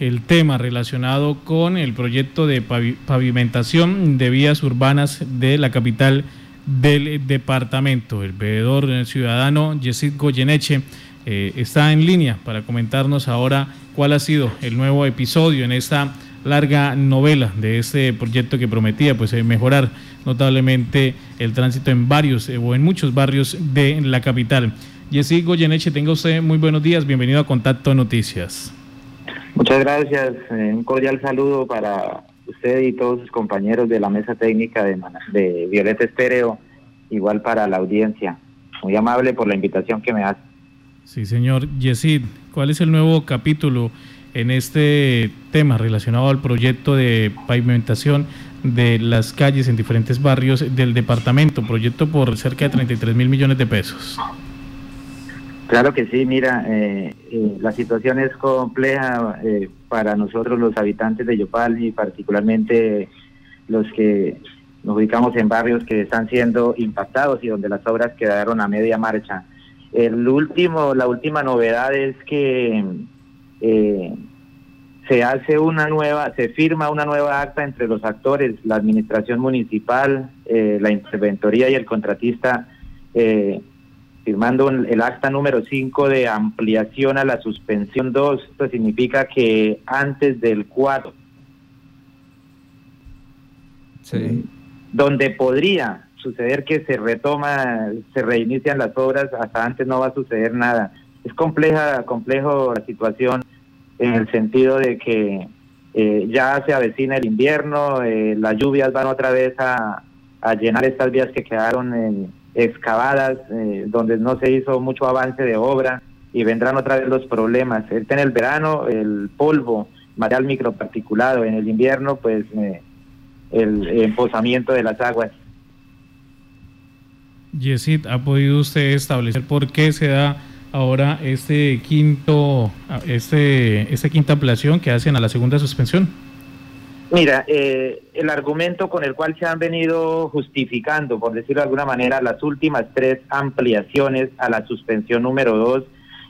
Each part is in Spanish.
el tema relacionado con el proyecto de pavimentación de vías urbanas de la capital del departamento. El veedor ciudadano Yesid Goyeneche eh, está en línea para comentarnos ahora cuál ha sido el nuevo episodio en esta larga novela de este proyecto que prometía pues eh, mejorar notablemente el tránsito en varios eh, o en muchos barrios de la capital. Yesid Goyeneche, tenga usted muy buenos días, bienvenido a Contacto Noticias. Muchas gracias. Eh, un cordial saludo para usted y todos sus compañeros de la mesa técnica de, Violeta Estéreo, igual para la audiencia. Muy amable por la invitación que me hace. Sí, señor Yesid, ¿cuál es el nuevo capítulo en este tema relacionado al proyecto de pavimentación de las calles en diferentes barrios del departamento? Proyecto por cerca de 33 mil millones de pesos. Claro que sí, mira, eh, eh, la situación es compleja eh, para nosotros los habitantes de Yopal y particularmente los que nos ubicamos en barrios que están siendo impactados y donde las obras quedaron a media marcha. El último, la última novedad es que se hace una nueva, se firma una nueva acta entre los actores, la administración municipal, la interventoría y el contratista firmando el acta número 5 de ampliación a la suspensión 2. Esto significa que antes del 4, donde podría suceder que se retoma, se reinician las obras, hasta antes no va a suceder nada. Es compleja, complejo la situación en el sentido de que eh, ya se avecina el invierno, eh, las lluvias van otra vez a, a llenar estas vías que quedaron en excavadas, eh, donde no se hizo mucho avance de obra y vendrán otra vez los problemas. en el verano, el polvo, material microparticulado, en el invierno, pues eh, el emposamiento de las aguas. Yesid, ¿ha podido usted establecer por qué se da ahora este quinto, este, esta quinta ampliación que hacen a la segunda suspensión? Mira, eh, el argumento con el cual se han venido justificando, por decirlo de alguna manera, las últimas tres ampliaciones a la suspensión número dos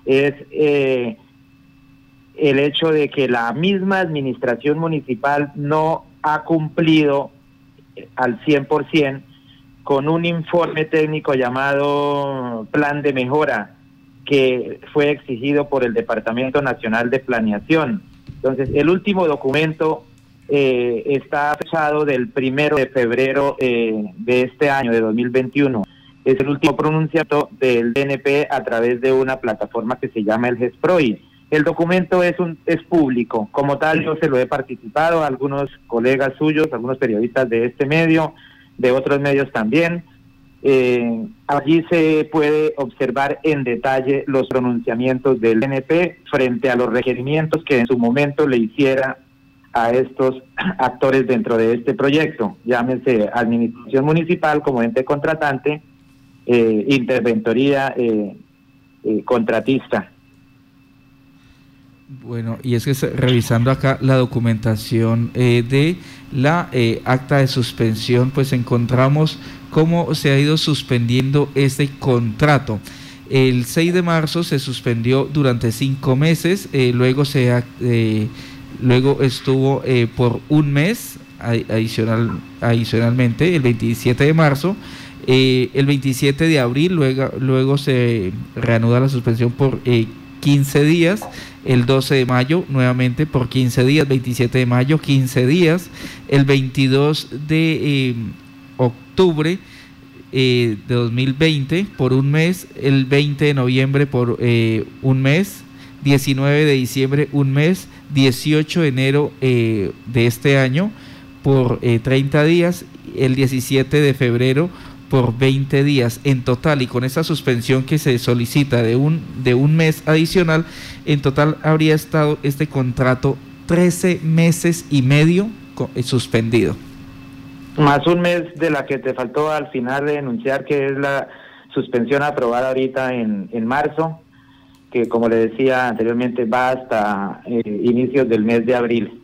es eh, el hecho de que la misma administración municipal no ha cumplido al 100% con un informe técnico llamado Plan de Mejora que fue exigido por el Departamento Nacional de Planeación. Entonces, el último documento eh, está fechado del primero de febrero eh, de este año, de 2021. Es el último pronunciamiento del DNP a través de una plataforma que se llama el GESPROI. El documento es, un, es público, como tal yo se lo he participado a algunos colegas suyos, algunos periodistas de este medio, de otros medios también. Eh, allí se puede observar en detalle los pronunciamientos del DNP frente a los requerimientos que en su momento le hiciera a estos actores dentro de este proyecto, llámese administración municipal como ente contratante, eh, interventoría eh, eh, contratista. Bueno, y es que revisando acá la documentación de la acta de suspensión, pues encontramos cómo se ha ido suspendiendo este contrato. El 6 de marzo se suspendió durante cinco meses, luego se ha luego estuvo eh, por un mes adicional, adicionalmente, el 27 de marzo, eh, el 27 de abril, luego, luego se reanuda la suspensión por 15 eh, días, el 12 de mayo nuevamente por 15 días, 27 de mayo 15 días, el 22 de octubre de 2020 por un mes, el 20 de noviembre por un mes, 19 de diciembre un mes, 18 de enero eh, de este año por 30 eh, días, el 17 de febrero por 20 días en total y con esa suspensión que se solicita de un, de un mes adicional, en total habría estado este contrato 13 meses y medio eh, suspendido. Más un mes de la que te faltó al final de denunciar que es la suspensión aprobada ahorita en, en marzo que como le decía anteriormente va hasta eh, inicios del mes de abril.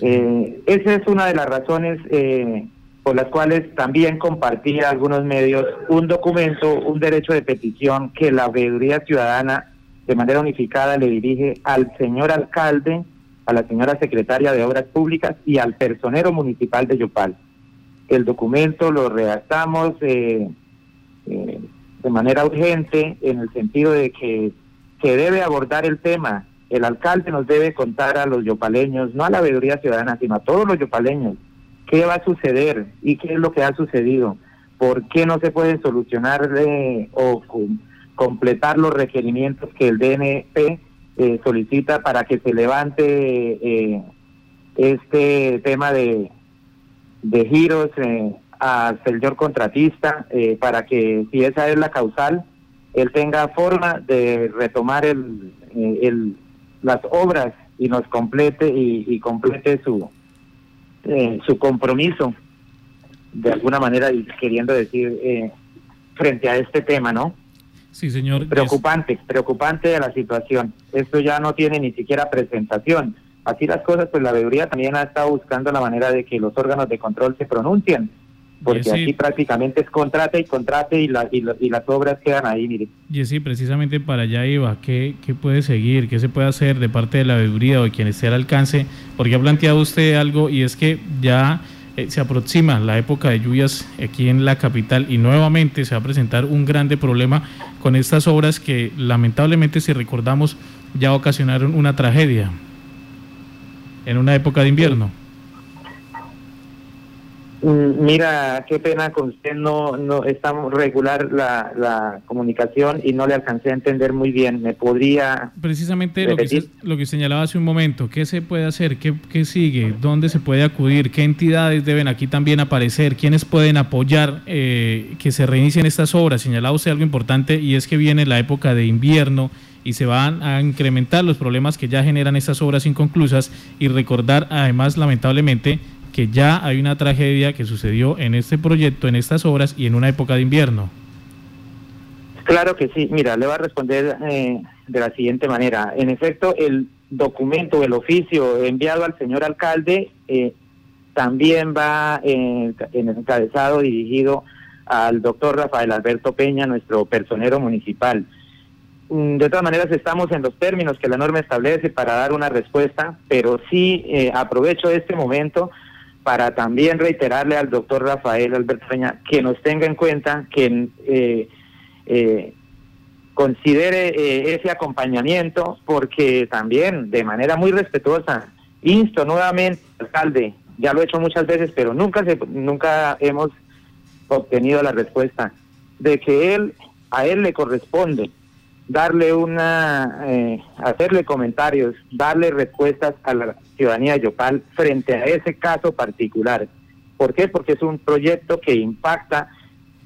Eh, esa es una de las razones eh, por las cuales también compartía algunos medios un documento, un derecho de petición que la veeduría ciudadana de manera unificada le dirige al señor alcalde a la señora secretaria de Obras Públicas y al personero municipal de Yopal. El documento lo redactamos eh, de manera urgente en el sentido de que se debe abordar el tema. El alcalde nos debe contar a los yopaleños, no a la veeduría ciudadana, sino a todos los yopaleños, qué va a suceder y qué es lo que ha sucedido, por qué no se pueden solucionar o completar los requerimientos que el DNP eh, solicita para que se levante eh, este tema de, de giros eh, al señor contratista para que si esa es la causal, él tenga forma de retomar el, el las obras y nos complete y, complete su su compromiso de alguna manera y queriendo decir frente a este tema, ¿no? Sí, señor. Preocupante, preocupante de la situación. Esto ya no tiene ni siquiera presentación. Así las cosas, pues la veeduría también ha estado buscando la manera de que los órganos de control se pronuncien, porque aquí prácticamente es contrate y contrate y, la, y, las obras quedan ahí, mire. Y sí, precisamente para allá iba, ¿qué, ¿qué puede seguir? ¿Qué se puede hacer de parte de la veeduría o de quien esté al alcance? Porque ha planteado usted algo y es que ya eh, se aproxima la época de lluvias aquí en la capital y nuevamente se va a presentar un grande problema con estas obras que lamentablemente si recordamos ya ocasionaron una tragedia en una época de invierno. Mira, qué pena con usted, no, no estamos regular la, la comunicación y no le alcancé a entender muy bien. ¿Me podría... Precisamente lo que, lo que señalaba hace un momento, ¿qué se puede hacer? ¿Qué, ¿Qué sigue? ¿Dónde se puede acudir? ¿Qué entidades deben aquí también aparecer? ¿Quiénes pueden apoyar eh, que se reinicien estas obras? Señalaba usted algo importante y es que viene la época de invierno y se van a incrementar los problemas que ya generan estas obras inconclusas y recordar además lamentablemente que ya hay una tragedia que sucedió en este proyecto, en estas obras y en una época de invierno. Claro que sí. Mira, le voy a responder eh, de la siguiente manera. En efecto, el documento, el oficio enviado al señor alcalde eh, también va en el encabezado dirigido al doctor Rafael Alberto Peña, nuestro personero municipal. Mm, de todas maneras, estamos en los términos que la norma establece para dar una respuesta, pero sí eh, aprovecho este momento para también reiterarle al doctor Rafael Alberto Peña que nos tenga en cuenta, que eh, eh, considere eh, ese acompañamiento, porque también de manera muy respetuosa insto nuevamente alcalde, ya lo he hecho muchas veces, pero nunca se, nunca hemos obtenido la respuesta de que él a él le corresponde darle una, eh, hacerle comentarios, darle respuestas a la ciudadanía de Yopal frente a ese caso particular. ¿Por qué? Porque es un proyecto que impacta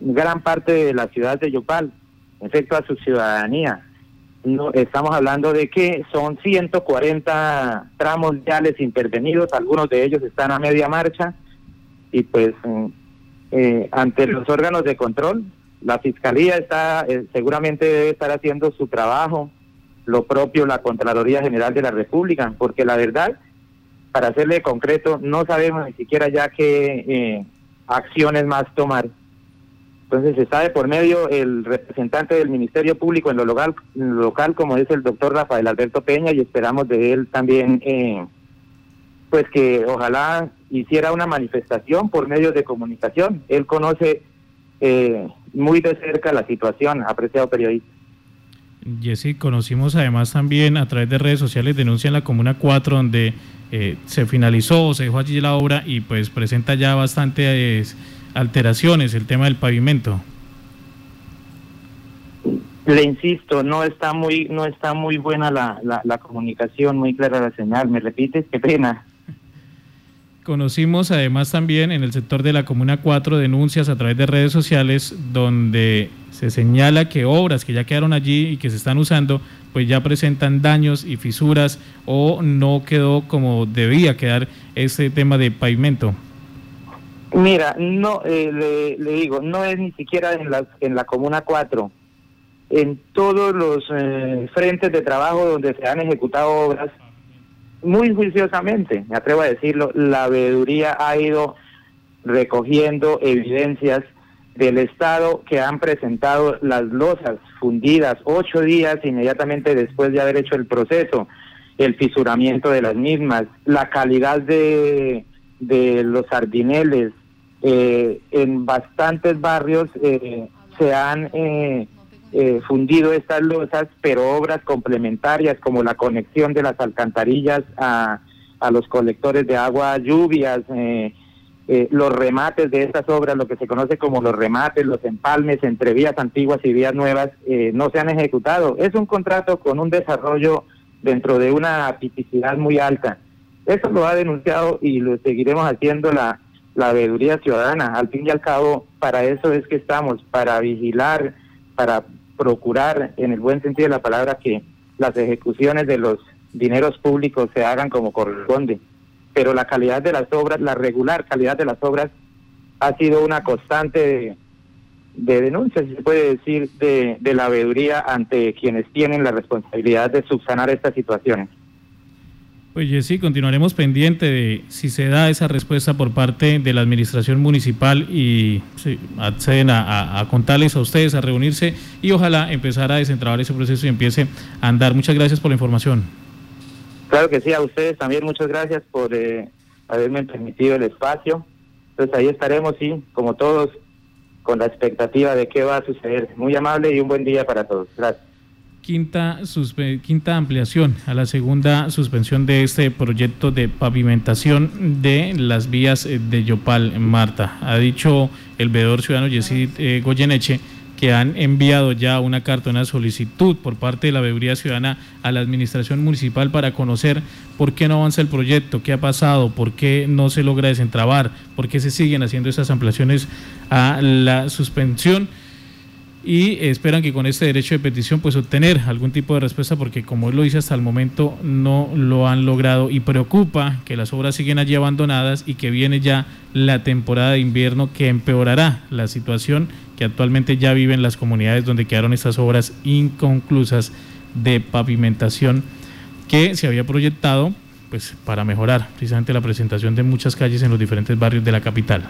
gran parte de la ciudad de Yopal, efecto a su ciudadanía. No, estamos hablando de que son 140 tramos viales intervenidos, algunos de ellos están a media marcha y pues mm, eh, ante los órganos de control la Fiscalía está, eh, seguramente debe estar haciendo su trabajo, lo propio la Contraloría General de la República, porque la verdad, para hacerle concreto, no sabemos ni siquiera ya qué eh, acciones más tomar. Entonces está de por medio el representante del Ministerio Público en lo local, local como es el doctor Rafael Alberto Peña, y esperamos de él también, eh, pues que ojalá hiciera una manifestación por medios de comunicación. Él conoce eh, muy de cerca la situación, apreciado periodista. Jessy, conocimos además también a través de redes sociales denuncia en la Comuna 4 donde eh, se finalizó, se dejó allí la obra y pues presenta ya bastantes alteraciones el tema del pavimento. Le insisto, no está muy no está muy buena la, la, la comunicación, muy clara la señal. ¿Me repites? Qué pena. Conocimos además también en el sector de la Comuna 4 denuncias a través de redes sociales donde se señala que obras que ya quedaron allí y que se están usando pues ya presentan daños y fisuras o no quedó como debía quedar ese tema de pavimento. Mira, no eh, le, digo, no es ni siquiera en la, en la Comuna 4. En todos los eh, frentes de trabajo donde se han ejecutado obras, muy juiciosamente, me atrevo a decirlo, la veeduría ha ido recogiendo evidencias del Estado que han presentado las losas fundidas ocho días inmediatamente después de haber hecho el proceso. el fisuramiento de las mismas, la calidad de, de los sardineles. Eh, en bastantes barrios eh, se han eh, fundido estas losas, pero obras complementarias como la conexión de las alcantarillas a, a los colectores de agua, lluvias, los remates de estas obras, lo que se conoce como los remates, los empalmes entre vías antiguas y vías nuevas, no se han ejecutado. Es un contrato con un desarrollo dentro de una tipicidad muy alta. Eso lo ha denunciado y lo seguiremos haciendo la, la veeduría ciudadana. Al fin y al cabo, para eso es que estamos, para vigilar, para procurar, en el buen sentido de la palabra, que las ejecuciones de los dineros públicos se hagan como corresponde. Pero la calidad de las obras, la regular calidad de las obras, ha sido una constante de, de denuncia, si se puede decir, de, la veeduría ante quienes tienen la responsabilidad de subsanar estas situaciones. Pues sí, continuaremos pendiente de si se da esa respuesta por parte de la administración municipal y acceden a, contarles a ustedes, a reunirse y ojalá empezar a desentrabar ese proceso y empiece a andar. Muchas gracias por la información. Claro que sí, a ustedes también muchas gracias por eh, haberme permitido el espacio. Entonces ahí estaremos, sí, como todos, con la expectativa de qué va a suceder. Muy amable y un buen día para todos. Gracias. Quinta, quinta ampliación a la segunda suspensión de este proyecto de pavimentación de las vías eh, de Yopal, Marta. Ha dicho el veedor ciudadano Yesid eh, Goyeneche que han enviado ya una carta, una solicitud por parte de la Veeduría Ciudadana a la Administración Municipal para conocer por qué no avanza el proyecto, qué ha pasado, por qué no se logra desentrabar, por qué se siguen haciendo esas ampliaciones a la suspensión y esperan que con este derecho de petición pues obtener algún tipo de respuesta porque como él lo dice hasta el momento no lo han logrado y preocupa que las obras siguen allí abandonadas y que viene ya la temporada de invierno que empeorará la situación que actualmente ya viven las comunidades donde quedaron estas obras inconclusas de pavimentación que se había proyectado pues para mejorar precisamente la presentación de muchas calles en los diferentes barrios de la capital.